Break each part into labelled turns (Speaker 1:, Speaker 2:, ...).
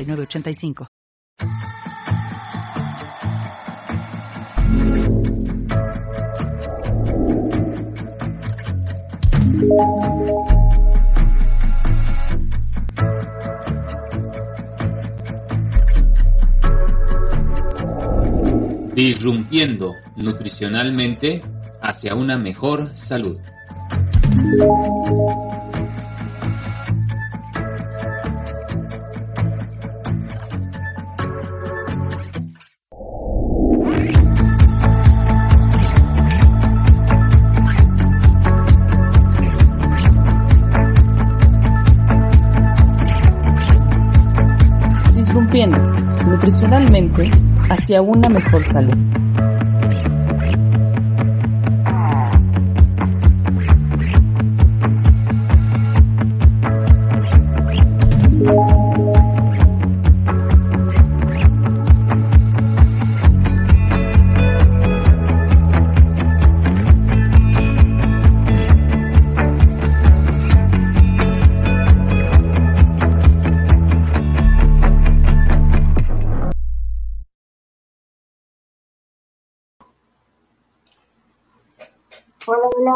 Speaker 1: 8985.
Speaker 2: Disrumpiendo nutricionalmente hacia una mejor salud.
Speaker 3: Nutricionalmente hacia una mejor salud.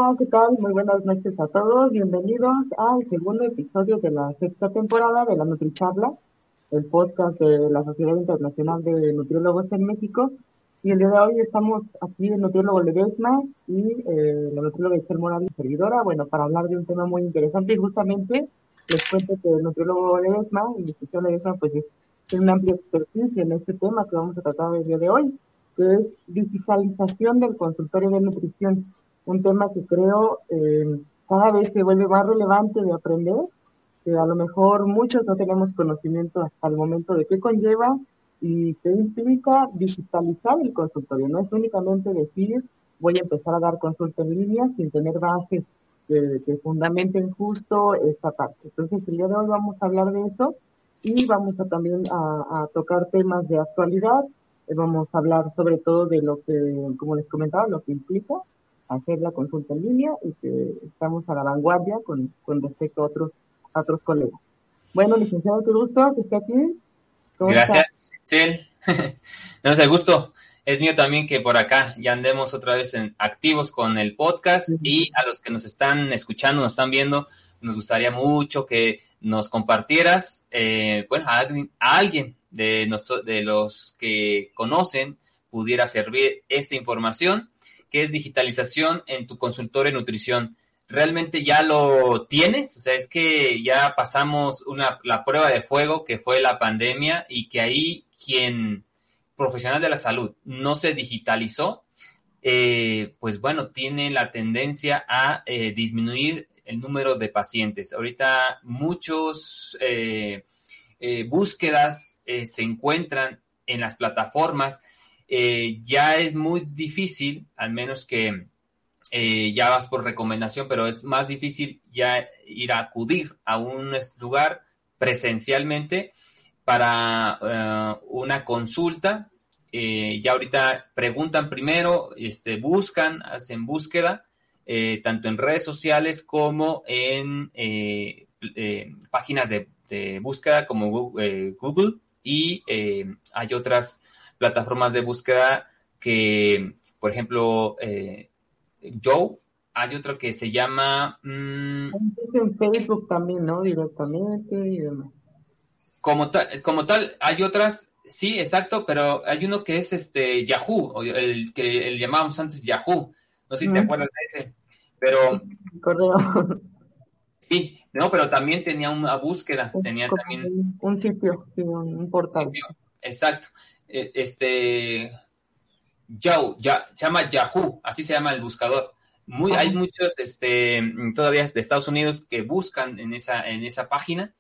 Speaker 3: Hola, ¿qué tal? Muy buenas noches a todos. Bienvenidos al segundo episodio de la sexta temporada de la NutriCharla, el podcast de la Sociedad Internacional de Nutriólogos en México. Y el día de hoy estamos aquí el nutriólogo Ledesma y eh, la nutrióloga Esther Morales, servidora, bueno, para hablar de un tema muy interesante y justamente les cuento que el nutriólogo Ledesma, el instituto Ledesma, pues tiene una amplia expertise en este tema que vamos a tratar el día de hoy, que es digitalización del consultorio de nutrición un tema que creo eh, cada vez se vuelve más relevante de aprender, que a lo mejor muchos no tenemos conocimiento hasta el momento de qué conlleva y qué implica digitalizar el consultorio. No es únicamente decir voy a empezar a dar consulta en línea sin tener bases que, que fundamenten justo esta parte. Entonces el día de hoy vamos a hablar de eso y vamos a también a, a tocar temas de actualidad. Vamos a hablar sobre todo de lo que, como les comentaba, lo que implica hacer la consulta en línea y que estamos a la vanguardia con, con respecto a otros, otros colegas. Bueno, licenciado, qué gusto que esté aquí.
Speaker 2: Gracias, sí. no el gusto es mío también que por acá ya andemos otra vez en, activos con el podcast y a los que nos están escuchando, nos están viendo, nos gustaría mucho que nos compartieras, eh, bueno, a alguien, de, de los que conocen pudiera servir esta información que es digitalización en tu consultorio de nutrición. ¿Realmente ya lo tienes? O sea, es que ya pasamos una, la prueba de fuego que fue la pandemia y que ahí quien profesional de la salud no se digitalizó, eh, pues bueno, tiene la tendencia a eh, disminuir el número de pacientes. Ahorita muchos eh, búsquedas se encuentran en las plataformas eh, ya es muy difícil, al menos que eh, ya vas por recomendación, pero es más difícil ya ir a acudir a un lugar presencialmente para eh, una consulta. ya ahorita preguntan primero, este, buscan, hacen búsqueda, tanto en redes sociales como en páginas de, búsqueda como Google y hay otras plataformas de búsqueda que, por ejemplo, eh, Joe, hay otro que se llama...
Speaker 3: Mm, en Facebook también, ¿no? Directamente y demás.
Speaker 2: como, tal, como tal, hay otras, sí, exacto, pero hay uno que es este Yahoo, el que el llamábamos antes Yahoo. No sé si te acuerdas de ese, pero...
Speaker 3: Correo.
Speaker 2: Sí, no, pero también tenía una búsqueda, tenía también...
Speaker 3: Un sitio, un portal.
Speaker 2: exacto. E, este... Yahoo, ya, se llama Yahoo, así se llama el buscador. Muy, hay muchos este, todavía de Estados Unidos que buscan en esa, en esa página.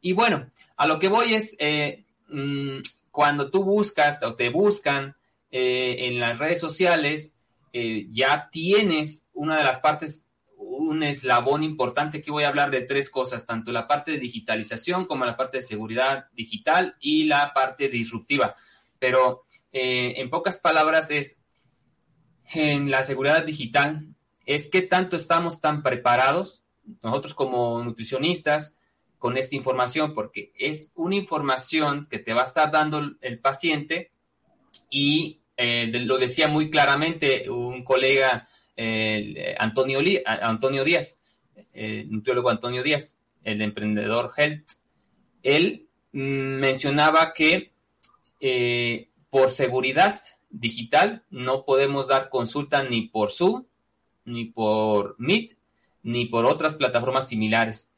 Speaker 2: Y bueno, a lo que voy es, eh, mm, cuando tú buscas o te buscan eh, en las redes sociales, eh, ya tienes una de las partes, un eslabón importante que voy a hablar de tres cosas, tanto la parte de digitalización como la parte de seguridad digital y la parte disruptiva. Pero en pocas palabras es, en la seguridad digital, es qué tanto estamos tan preparados nosotros como nutricionistas con esta información, porque es una información que te va a estar dando el paciente y eh, lo decía muy claramente un colega, Antonio, Antonio Díaz, el nutriólogo Antonio Díaz, el emprendedor Health, él mm, mencionaba que eh, por seguridad digital no podemos dar consulta ni por Zoom ni por Meet, ni por otras plataformas similares.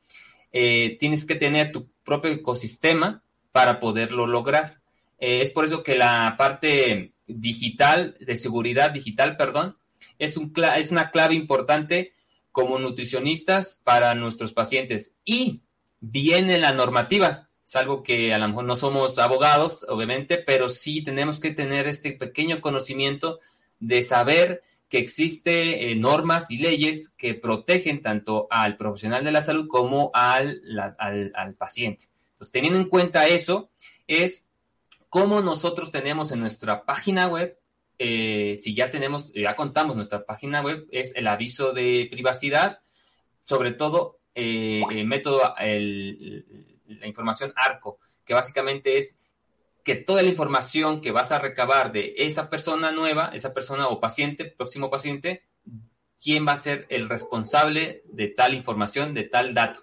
Speaker 2: Eh, tienes que tener tu propio ecosistema para poderlo lograr. Eh, es por eso que la parte digital, de seguridad digital, perdón, es, un, es una clave importante como nutricionistas para nuestros pacientes. Y viene la normativa, es algo que a lo mejor no somos abogados, obviamente, pero sí tenemos que tener este pequeño conocimiento de saber que existe eh, normas y leyes que protegen tanto al profesional de la salud como al, al, paciente. Entonces, teniendo en cuenta eso, es cómo nosotros tenemos en nuestra página web, eh, si ya tenemos, ya contamos nuestra página web, es el aviso de privacidad, sobre todo eh, el método, la información ARCO, que básicamente es que toda la información que vas a recabar de esa persona nueva, esa persona o paciente, próximo paciente, quién va a ser el responsable de tal información, de tal dato.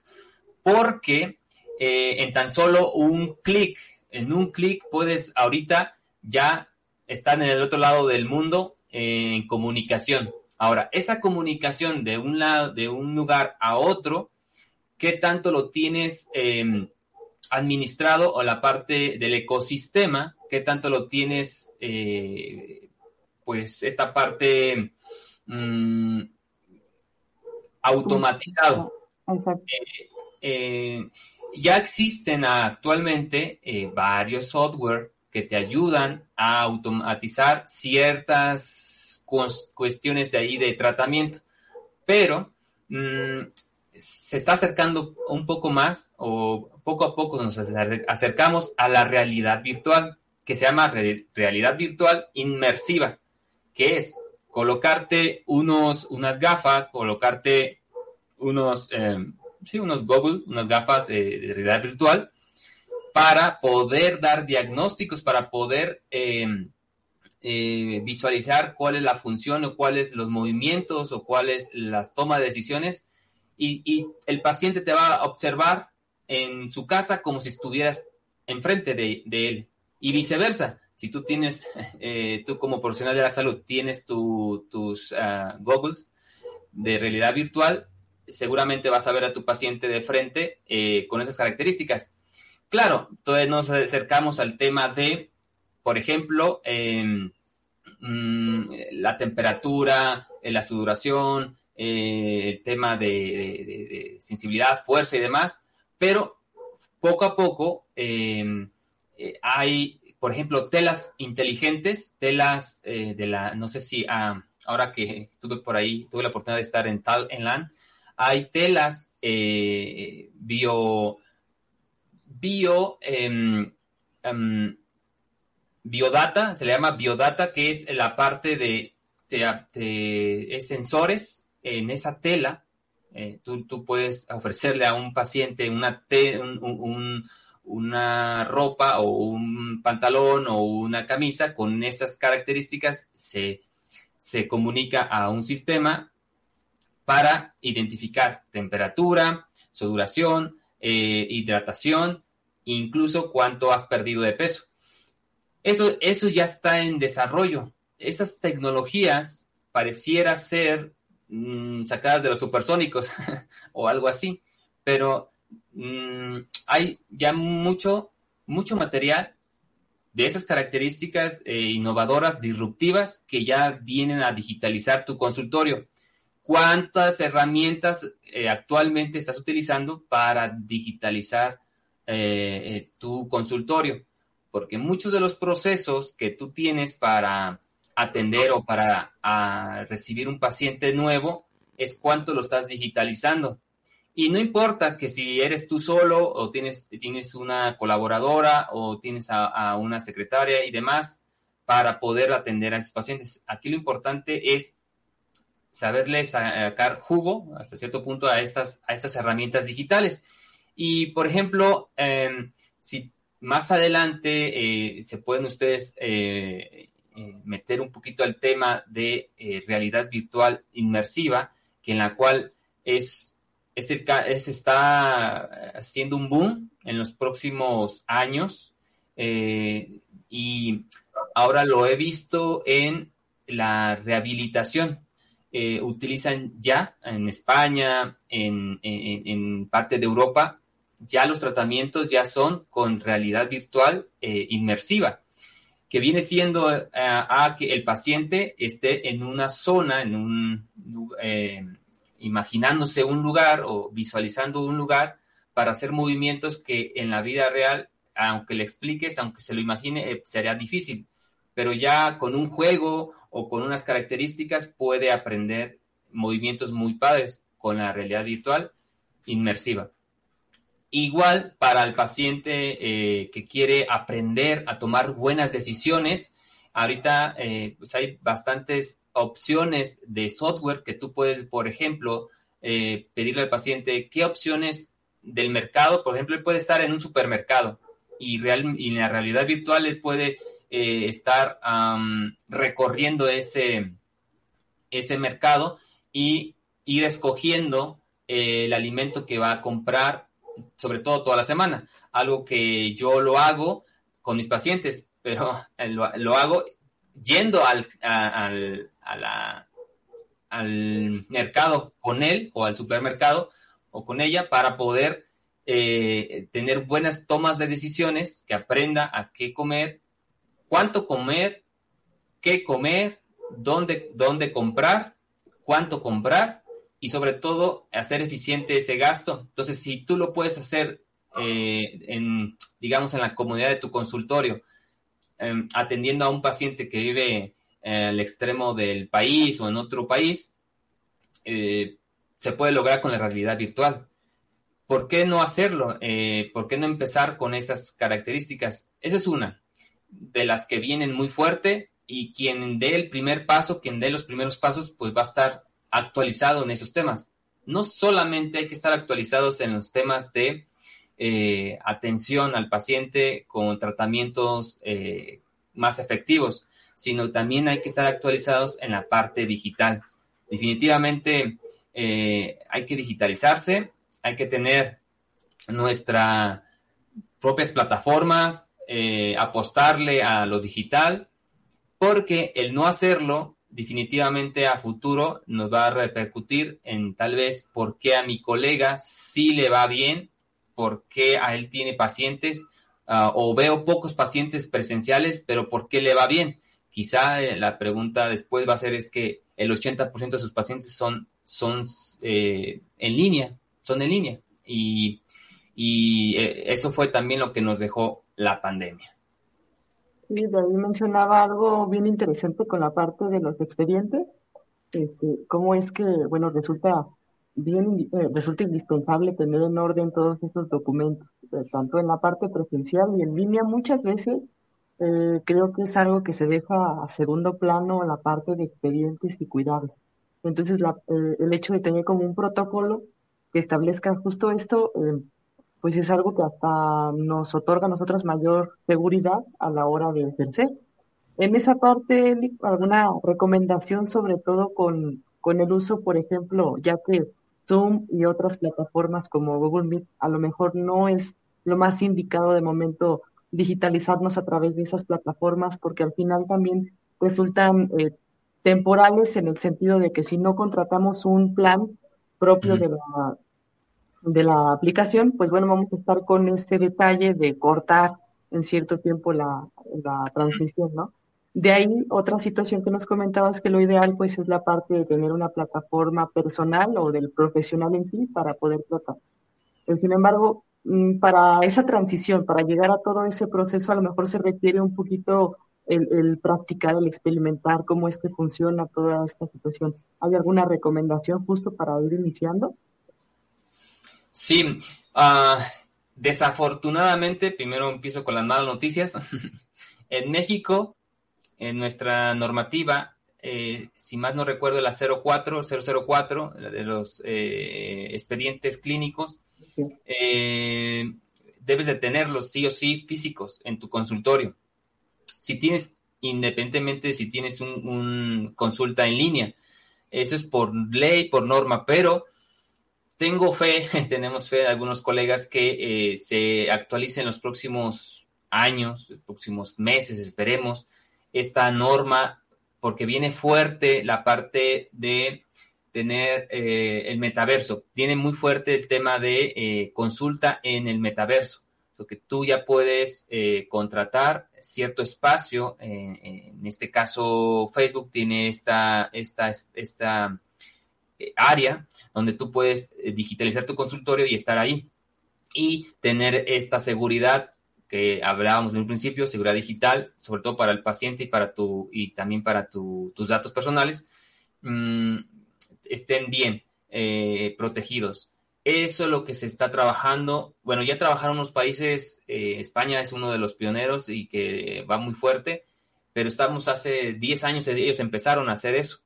Speaker 2: Porque eh, en tan solo un clic, en un clic puedes ahorita ya estar en el otro lado del mundo en comunicación. Ahora, esa comunicación de un lado, de un lugar a otro, ¿qué tanto lo tienes? Eh, administrado o la parte del ecosistema, qué tanto lo tienes, eh, pues esta parte mm, automatizado. Eh, eh, ya existen actualmente varios software que te ayudan a automatizar ciertas cuestiones de ahí de tratamiento, pero mm, se está acercando un poco más o poco a poco nos acercamos a la realidad virtual, que se llama realidad virtual inmersiva, que es colocarte unos, unas gafas, colocarte unos, em, sí, unos Google, unas gafas eh, de realidad virtual, para poder dar diagnósticos, para poder em, eh, visualizar cuál es la función o cuáles los movimientos o cuáles las tomas de decisiones y, el paciente te va a observar en su casa como si estuvieras enfrente de, él y viceversa. Si tú tienes, eh, tú como profesional de la salud, tienes tus uh, goggles de realidad virtual, seguramente vas a ver a tu paciente de frente eh, con esas características. Claro, entonces nos acercamos al tema de, por ejemplo, em, mm, la temperatura, la sudoración, eh, el tema de, sensibilidad, fuerza y demás, pero poco a poco em, eh, hay, por ejemplo, telas inteligentes, telas eh, de la, no sé si ah, ahora que estuve por ahí, tuve la oportunidad de estar en Tal, en LAN, hay telas bio, bio, em, biodata, se le llama biodata, que es la parte de, de sensores en esa tela, eh, tú, puedes ofrecerle a un paciente una, una ropa o un pantalón o una camisa con esas características, se, comunica a un sistema para identificar temperatura, soduración, eh, hidratación incluso cuánto has perdido de peso. Eso, eso ya está en desarrollo. Esas tecnologías pareciera ser mm, sacadas de los supersónicos o algo así, pero mm, hay ya mucho, mucho material de esas características eh, innovadoras, disruptivas, que ya vienen a digitalizar tu consultorio. ¿Cuántas herramientas eh, actualmente estás utilizando para digitalizar eh, tu consultorio? Porque muchos de los procesos que tú tienes para atender o para recibir un paciente nuevo es cuánto lo estás digitalizando. Y no importa que si eres tú solo o tienes, tienes una colaboradora o tienes a, una secretaria y demás para poder atender a esos pacientes. Aquí lo importante es saberle sacar jugo hasta cierto punto a estas, a estas herramientas digitales. Y, por ejemplo, em, si más adelante eh, se pueden ustedes eh, eh, meter un poquito al tema de realidad virtual inmersiva, que en la cual es se está haciendo un boom en los próximos años eh, y ahora lo he visto en la rehabilitación. Eh, utilizan ya en España, en, parte de Europa, ya los tratamientos ya son con realidad virtual eh, inmersiva, que viene siendo a que el paciente esté en una zona, en un imaginándose un lugar o visualizando un lugar para hacer movimientos que en la vida real, aunque le expliques, aunque se lo imagine, eh, sería difícil. Pero ya con un juego o con unas características puede aprender movimientos muy padres con la realidad virtual inmersiva. Igual para el paciente eh, que quiere aprender a tomar buenas decisiones, ahorita eh, pues hay bastantes opciones de software que tú puedes, por ejemplo, eh, pedirle al paciente qué opciones del mercado, por ejemplo, él puede estar en un supermercado y, real, y en la realidad virtual él puede estar recorriendo ese, ese mercado y ir escogiendo el alimento que va a comprar, sobre todo toda la semana. Algo que yo lo hago con mis pacientes, pero lo, hago yendo al, al mercado con él o al supermercado o con ella para poder eh, tener buenas tomas de decisiones, que aprenda a qué comer, cuánto comer, qué comer, dónde, dónde comprar, cuánto comprar y sobre todo hacer eficiente ese gasto. Entonces, si tú lo puedes hacer eh, en, digamos, en la comunidad de tu consultorio, em, atendiendo a un paciente que vive el extremo del país o en otro país, eh, se puede lograr con la realidad virtual. ¿Por qué no hacerlo? Eh, ¿Por qué no empezar con esas características? Esa es una de las que vienen muy fuerte y quien dé el primer paso, quien dé los primeros pasos, pues va a estar actualizado en esos temas. No solamente hay que estar actualizados en los temas de eh, atención al paciente con tratamientos más efectivos, sino también hay que estar actualizados en la parte digital. Definitivamente eh, hay que digitalizarse, hay que tener nuestras propias plataformas, eh, apostarle a lo digital, porque el no hacerlo definitivamente a futuro nos va a repercutir en tal vez por qué a mi colega sí le va bien, por qué a él tiene pacientes ah, o veo pocos pacientes presenciales, pero por qué le va bien. Quizá eh, la pregunta después va a ser es que el 80% de sus pacientes son, son eh, en línea, son en línea. Y, eh, eso fue también lo que nos dejó la pandemia.
Speaker 3: Sí, David mencionaba algo bien interesante con la parte de los expedientes. Este, cómo es que, bueno, resulta bien, resulta indispensable tener en orden todos esos documentos, tanto en la parte presencial y en línea. Muchas veces eh, creo que es algo que se deja a segundo plano la parte de expedientes y cuidarlo. Entonces, eh, el hecho de tener como un protocolo que establezca justo esto, eh, pues es algo que hasta nos otorga a nosotros mayor seguridad a la hora de ejercer. En esa parte, ¿alguna recomendación sobre todo con, con el uso, por ejemplo, ya que Zoom y otras plataformas como Google Meet a lo mejor no es lo más indicado de momento digitalizarnos a través de esas plataformas, porque al final también resultan eh, temporales en el sentido de que si no contratamos un plan propio de, la, de la aplicación, pues bueno, vamos a estar con ese detalle de cortar en cierto tiempo la, la transmisión, ¿no? De ahí otra situación que nos comentabas que lo ideal pues es la parte de tener una plataforma personal o del profesional en sí para poder tratar. Sin embargo, mm, para esa transición, para llegar a todo ese proceso, a lo mejor se requiere un poquito el, practicar, el experimentar cómo es que funciona toda esta situación. ¿Hay alguna recomendación justo para ir iniciando?
Speaker 2: Sí, uh, desafortunadamente, primero empiezo con las malas noticias. en México, en nuestra normativa, eh, si más no recuerdo, la 04, 004, de los eh, expedientes clínicos, eh, debes de tenerlos sí o sí físicos en tu consultorio. Si tienes, independientemente si tienes un, consulta en línea, eso es por ley, por norma, pero tengo fe, tenemos fe de algunos colegas que se actualicen los próximos años, los próximos meses, esperemos, esta norma, porque viene fuerte la parte de tener eh, el metaverso. Viene muy fuerte el tema de eh, consulta en el metaverso. So que tú ya puedes eh, contratar cierto espacio. en este caso, Facebook tiene esta, esta, esta área donde tú puedes digitalizar tu consultorio y estar ahí. Y tener esta seguridad que hablábamos en un principio, seguridad digital, sobre todo para el paciente y para tu y también para tus datos personales, mm, estén bien eh, protegidos. Eso es lo que se está trabajando. Bueno, ya trabajaron unos países, eh, España es uno de los pioneros y que va muy fuerte, pero estamos hace 10 años, ellos empezaron a hacer eso.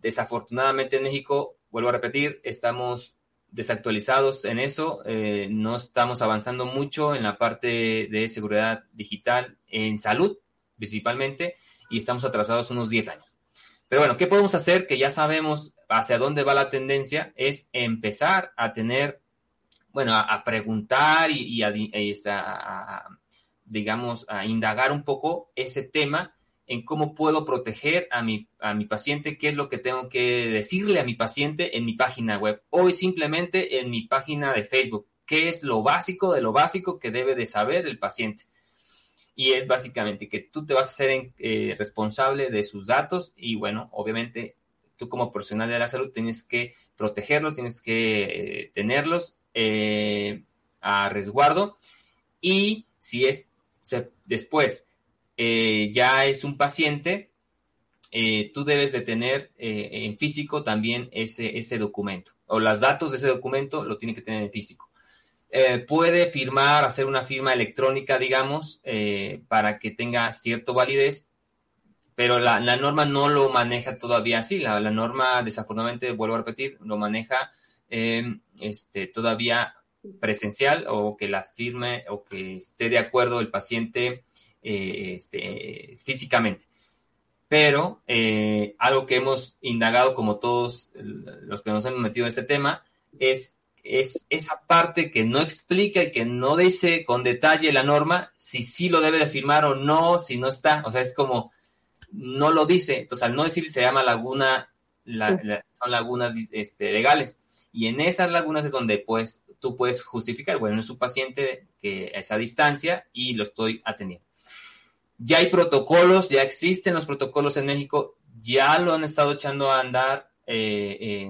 Speaker 2: Desafortunadamente en México, vuelvo a repetir, estamos desactualizados en eso, eh, no estamos avanzando mucho en la parte de seguridad digital en salud, principalmente, y estamos atrasados unos 10 años. Pero bueno, ¿qué podemos hacer? Que ya sabemos hacia dónde va la tendencia, es empezar a tener, bueno, a, preguntar y, a, digamos, a indagar un poco ese tema en cómo puedo proteger a mi, a mi paciente, qué es lo que tengo que decirle a mi paciente en mi página web. Hoy simplemente en mi página de Facebook, qué es lo básico de lo básico que debe de saber el paciente. Y es básicamente que tú te vas a ser eh, responsable de sus datos y bueno, obviamente tú como profesional de la salud tienes que protegerlos, tienes que eh, tenerlos eh, a resguardo y si es después eh, ya es un paciente, eh, tú debes de tener eh, en físico también ese, ese documento, o los datos de ese documento lo tiene que tener en físico. puede firmar, hacer una firma electrónica, digamos, para que tenga cierta validez, pero la, norma no lo maneja todavía así. La, norma, desafortunadamente, vuelvo a repetir, lo maneja este, todavía presencial o que la firme o que esté de acuerdo el paciente eh, este, físicamente. Pero eh, algo que hemos indagado, como todos los que nos hemos metido en este tema, es, es esa parte que no explica y que no dice con detalle la norma si sí lo debe de firmar o no, si no está. O sea, es como no lo dice. Entonces, al no decir, se llama laguna, son lagunas este, legales. Y en esas lagunas es donde pues tú puedes justificar, bueno, es un paciente que a esa distancia y lo estoy atendiendo. Ya hay protocolos, ya existen los protocolos en México, ya lo han estado echando a andar eh,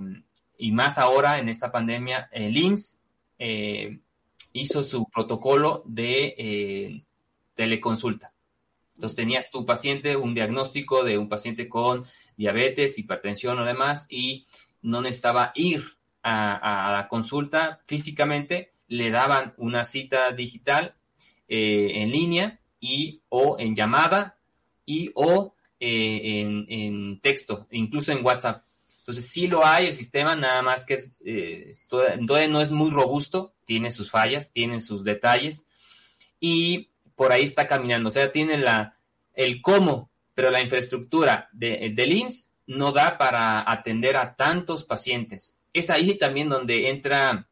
Speaker 2: y más ahora en esta pandemia. El IMSS eh, hizo su protocolo de eh, teleconsulta. Entonces tenías tu paciente, un diagnóstico de un paciente con diabetes, hipertensión o demás, y no necesitaba ir a, la consulta físicamente, le daban una cita digital en línea y o en llamada y o eh, en, texto, incluso en WhatsApp. Entonces sí lo hay el sistema, nada más que es, eh, no es muy robusto, tiene sus fallas, tiene sus detalles y por ahí está caminando. O sea, tiene la, el cómo, pero la infraestructura de, del IMSS no da para atender a tantos pacientes. Es ahí también donde entra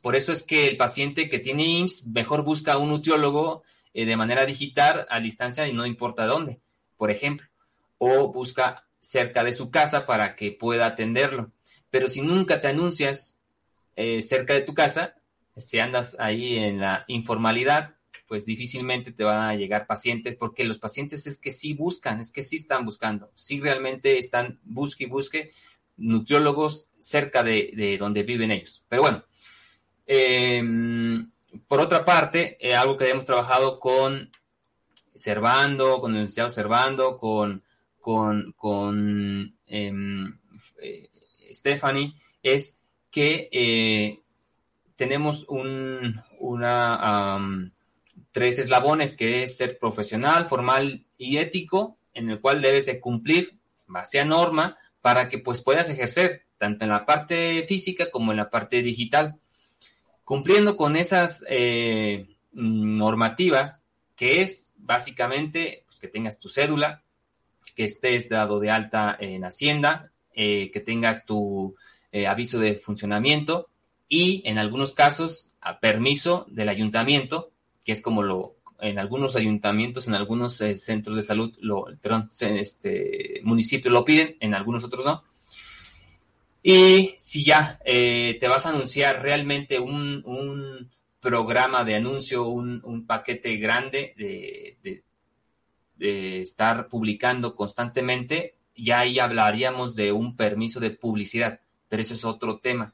Speaker 2: Por eso es que el paciente que tiene IMSS mejor busca un nutriólogo eh, de manera digital a distancia y no importa dónde, por ejemplo, o busca cerca de su casa para que pueda atenderlo. Pero si nunca te anuncias eh, cerca de tu casa, si andas ahí en la informalidad, pues difícilmente te van a llegar pacientes, porque los pacientes es que sí buscan, es que sí están buscando, sí realmente están busque y busque nutriólogos cerca de, donde viven ellos. Pero bueno, em, por otra parte, eh, algo que hemos trabajado con Servando, con el licenciado Servando, con, con, con em, eh, Stephanie, es que eh, tenemos un, una, tres eslabones, que es ser profesional, formal y ético, en el cual debes de cumplir base norma para que pues puedas ejercer tanto en la parte física como en la parte digital. Cumpliendo con esas eh, normativas, que es básicamente pues, que tengas tu cédula, que estés dado de alta en Hacienda, eh, que tengas tu eh, aviso de funcionamiento y en algunos casos a permiso del ayuntamiento, que es como lo en algunos ayuntamientos, en algunos centros de salud, lo, perdón, este municipios lo piden, en algunos otros no. Y si ya eh, te vas a anunciar realmente un, un programa de anuncio, un, un paquete grande de, de, estar publicando constantemente, ya ahí hablaríamos de un permiso de publicidad, pero ese es otro tema.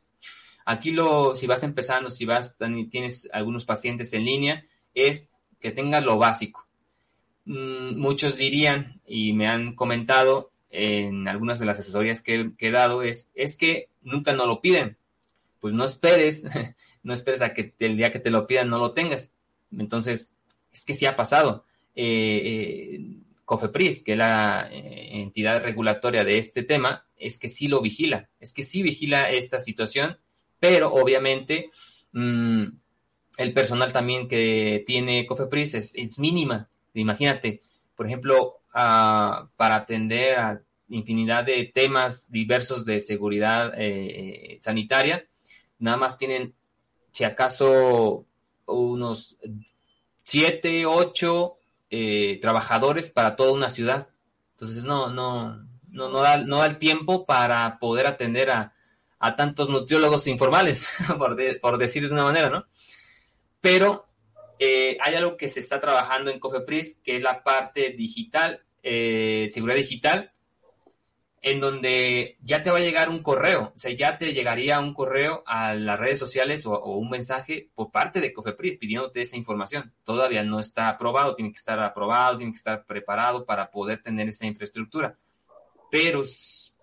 Speaker 2: Aquí lo, si vas empezando, si vas, tienes algunos pacientes en línea, es que tengas lo básico. Mm, muchos dirían, y me han comentado en algunas de las asesorías que, he dado, es, es que nunca nos lo piden. Pues no esperes, no esperes a que el día que te lo pidan no lo tengas. Entonces, es que sí ha pasado. Eh, eh, COFEPRIS, que es la eh, entidad regulatoria de este tema, es que sí lo vigila, es que sí vigila esta situación pero obviamente mmm, el personal también que tiene Cofepris es mínima. Imagínate, por ejemplo, uh, para atender a infinidad de temas diversos de seguridad eh, sanitaria, nada más tienen, si acaso, unos siete, ocho eh, trabajadores para toda una ciudad. Entonces, no, no, no, no, da, el tiempo para poder atender a, a tantos nutriólogos informales, por, decir de una manera, ¿no? Pero eh, hay algo que se está trabajando en Cofepris, que es la parte digital, eh, seguridad digital, en donde ya te va a llegar un correo, o sea, ya te llegaría un correo a las redes sociales o, o un mensaje por parte de Cofepris pidiéndote esa información. Todavía no está aprobado, tiene que estar aprobado, tiene que estar preparado para poder tener esa infraestructura. Pero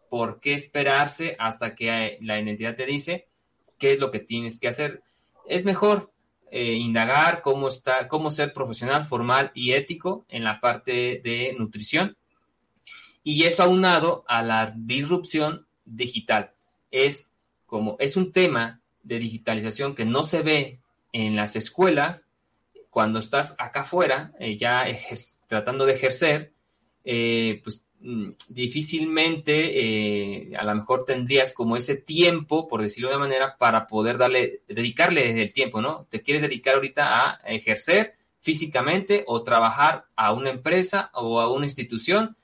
Speaker 2: por qué esperarse hasta que la identidad te dice qué es lo que tienes que hacer. Es mejor eh, indagar cómo está, cómo ser profesional, formal y ético en la parte de nutrición. Y eso aunado a la disrupción digital. Es como, es un tema de digitalización que no se ve en las escuelas cuando estás acá afuera, eh, ya tratando de ejercer, eh, pues difícilmente eh, a lo mejor tendrías como ese tiempo, por decirlo de una manera, para poder darle, dedicarle el tiempo, ¿no? Te quieres dedicar ahorita a ejercer físicamente o trabajar a una empresa o a una institución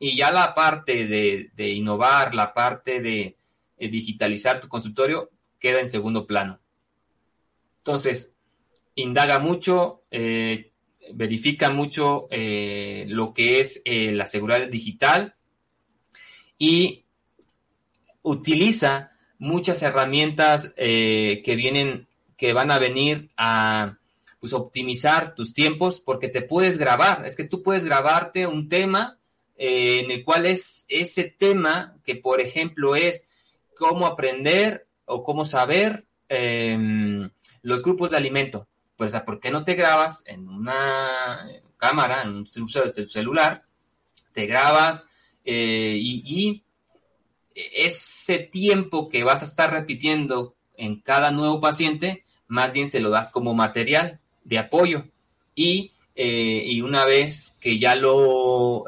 Speaker 2: y ya la parte de, innovar, la parte de, eh, digitalizar tu consultorio queda en segundo plano. Entonces, indaga mucho, eh, verifica mucho eh, lo que es eh, la seguridad digital y utiliza muchas herramientas eh, que vienen, que van a venir a pues, optimizar tus tiempos porque te puedes grabar. Es que tú puedes grabarte un tema en el cual es ese tema que, por ejemplo, es cómo aprender o cómo saber em, los grupos de alimento pues, ¿por qué no te grabas en una cámara, en un celular? Te grabas eh, y, ese tiempo que vas a estar repitiendo en cada nuevo paciente, más bien se lo das como material de apoyo. Y, eh, una vez que ya lo,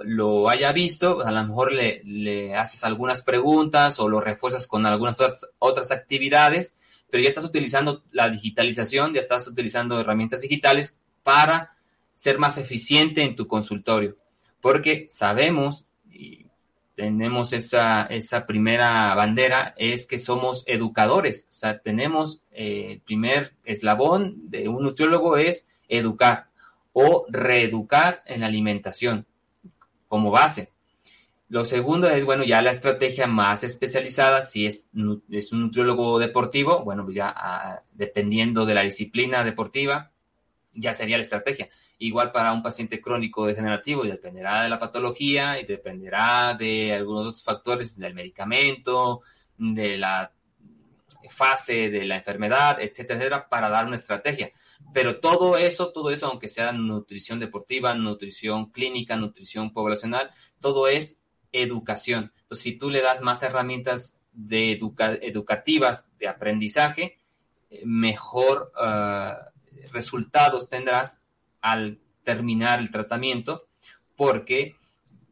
Speaker 2: haya visto, pues, a lo mejor le, haces algunas preguntas o lo refuerzas con algunas otras actividades pero ya estás utilizando la digitalización, ya estás utilizando herramientas digitales para ser más eficiente en tu consultorio, porque sabemos y tenemos esa, esa primera bandera, es que somos educadores, o sea, tenemos eh, el primer eslabón de un nutriólogo es educar o reeducar en la alimentación como base. Lo segundo es, bueno, ya la estrategia más especializada, si es, es un nutriólogo deportivo, bueno, pues ya ah, dependiendo de la disciplina deportiva, ya sería la estrategia. Igual para un paciente crónico degenerativo, y dependerá de la patología y dependerá de algunos otros factores, del medicamento, de la fase de la enfermedad, etcétera, etcétera, para dar una estrategia. Pero todo eso, todo eso, aunque sea nutrición deportiva, nutrición clínica, nutrición poblacional, todo es educación. Entonces, si tú le das más herramientas de educativas de aprendizaje, eh, mejor uh, resultados tendrás al terminar el tratamiento porque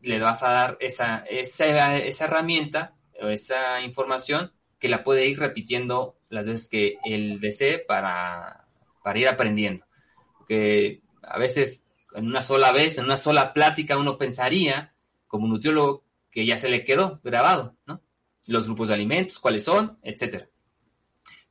Speaker 2: le vas a dar esa, esa, esa herramienta o esa información que la puede ir repitiendo las veces que él desee para, para ir aprendiendo. Porque a veces en una sola vez, en una sola plática, uno pensaría, como nutriólogo, que ya se le quedó grabado, ¿no? Los grupos de alimentos, cuáles son, etcétera.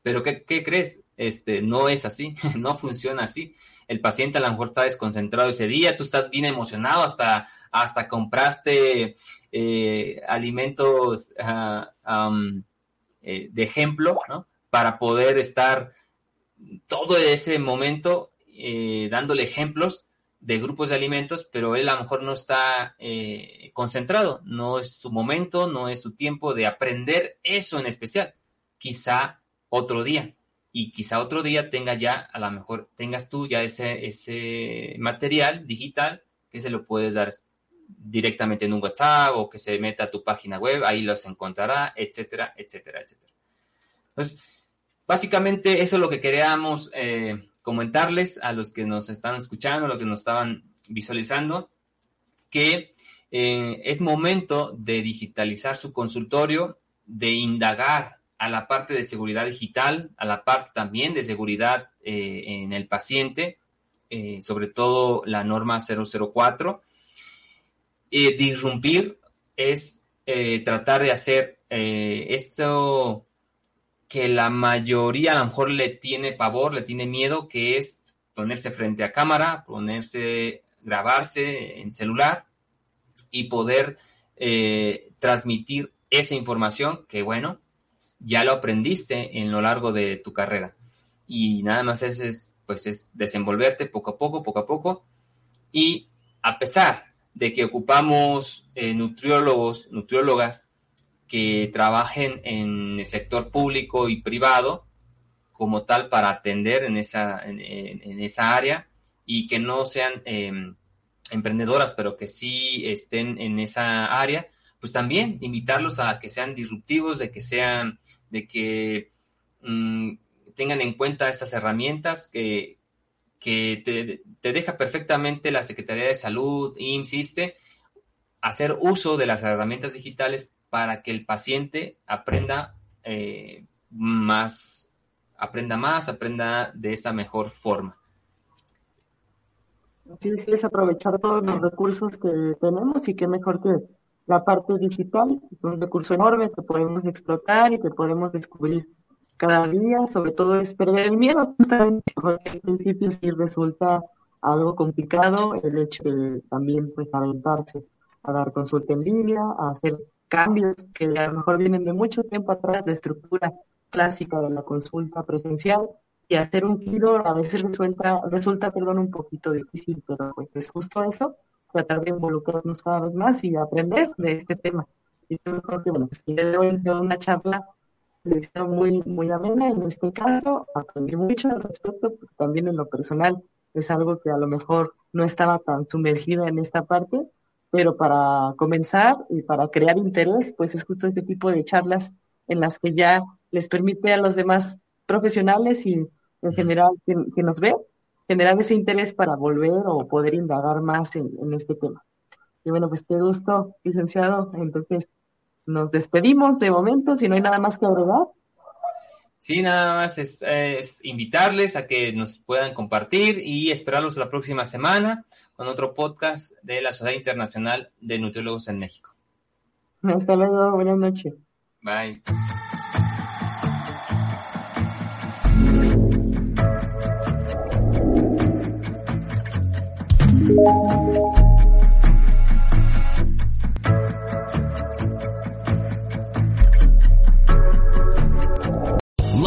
Speaker 2: Pero ¿qué, crees? Este, no es así, no funciona así. El paciente a lo mejor está desconcentrado ese día, tú estás bien emocionado, hasta, hasta compraste eh, alimentos ah, eh, de ejemplo, ¿no? Para poder estar todo ese momento eh, dándole ejemplos de grupos de alimentos, pero él a lo mejor no está eh, concentrado, no es su momento, no es su tiempo de aprender eso en especial. Quizá otro día, y quizá otro día tenga ya, a lo mejor tengas tú ya ese, ese material digital que se lo puedes dar directamente en un WhatsApp o que se meta a tu página web, ahí los encontrará, etcétera, etcétera, etcétera. Entonces, básicamente eso es lo que queríamos eh, comentarles a los que nos están escuchando, a los que nos estaban visualizando, que eh, es momento de digitalizar su consultorio, de indagar a la parte de seguridad digital, a la parte también de seguridad eh, en el paciente, eh, sobre todo la norma 004. disrumpir es tratar de hacer esto que la mayoría a lo mejor le tiene pavor, le tiene miedo, que es ponerse frente a cámara, ponerse, grabarse en celular y poder eh, transmitir esa información que, bueno, ya lo aprendiste en lo largo de tu carrera. Y nada más es, pues, es desenvolverte poco a poco, poco a poco. Y a pesar de que ocupamos eh, nutriólogos, nutriólogas que trabajen en el sector público y privado como tal para atender en esa, en, esa área y que no sean em, emprendedoras, pero que sí estén en esa área, pues también invitarlos a que sean disruptivos, de que sean, de que mm, tengan en cuenta estas herramientas que, que te, te, deja perfectamente la Secretaría de Salud, insiste, hacer uso de las herramientas digitales para que el paciente aprenda eh, más, aprenda más, aprenda de esa mejor forma.
Speaker 3: Sí, sí, es aprovechar todos los recursos que tenemos y qué mejor que la parte digital, es un recurso enorme que podemos explotar y que podemos descubrir cada día, sobre todo es perder el miedo, justamente porque al principio sí resulta algo complicado el hecho de también pues aventarse a dar consulta en línea, a hacer cambios que a lo mejor vienen de mucho tiempo atrás, de estructura clásica de la consulta presencial, y hacer un giro a veces resulta, resulta perdón, un poquito difícil, pero pues es justo eso, tratar de involucrarnos cada vez más y aprender de este tema. Y yo creo que, bueno, pues día de una charla muy, muy amena en este caso, aprendí mucho al respecto, también en lo personal es algo que a lo mejor no estaba tan sumergida en esta parte, pero para comenzar y para crear interés, pues es justo este tipo de charlas en las que ya les permite a los demás profesionales y en general que, nos ve, generar ese interés para volver o poder indagar más en, este tema. Y bueno, pues qué gusto, licenciado. Entonces, nos despedimos de momento, si no hay nada más que agregar.
Speaker 2: Sí, nada más es, es, invitarles a que nos puedan compartir y esperarlos la próxima semana con otro podcast de la Sociedad Internacional de Nutriólogos en México.
Speaker 3: Hasta luego, buenas noches.
Speaker 2: Bye.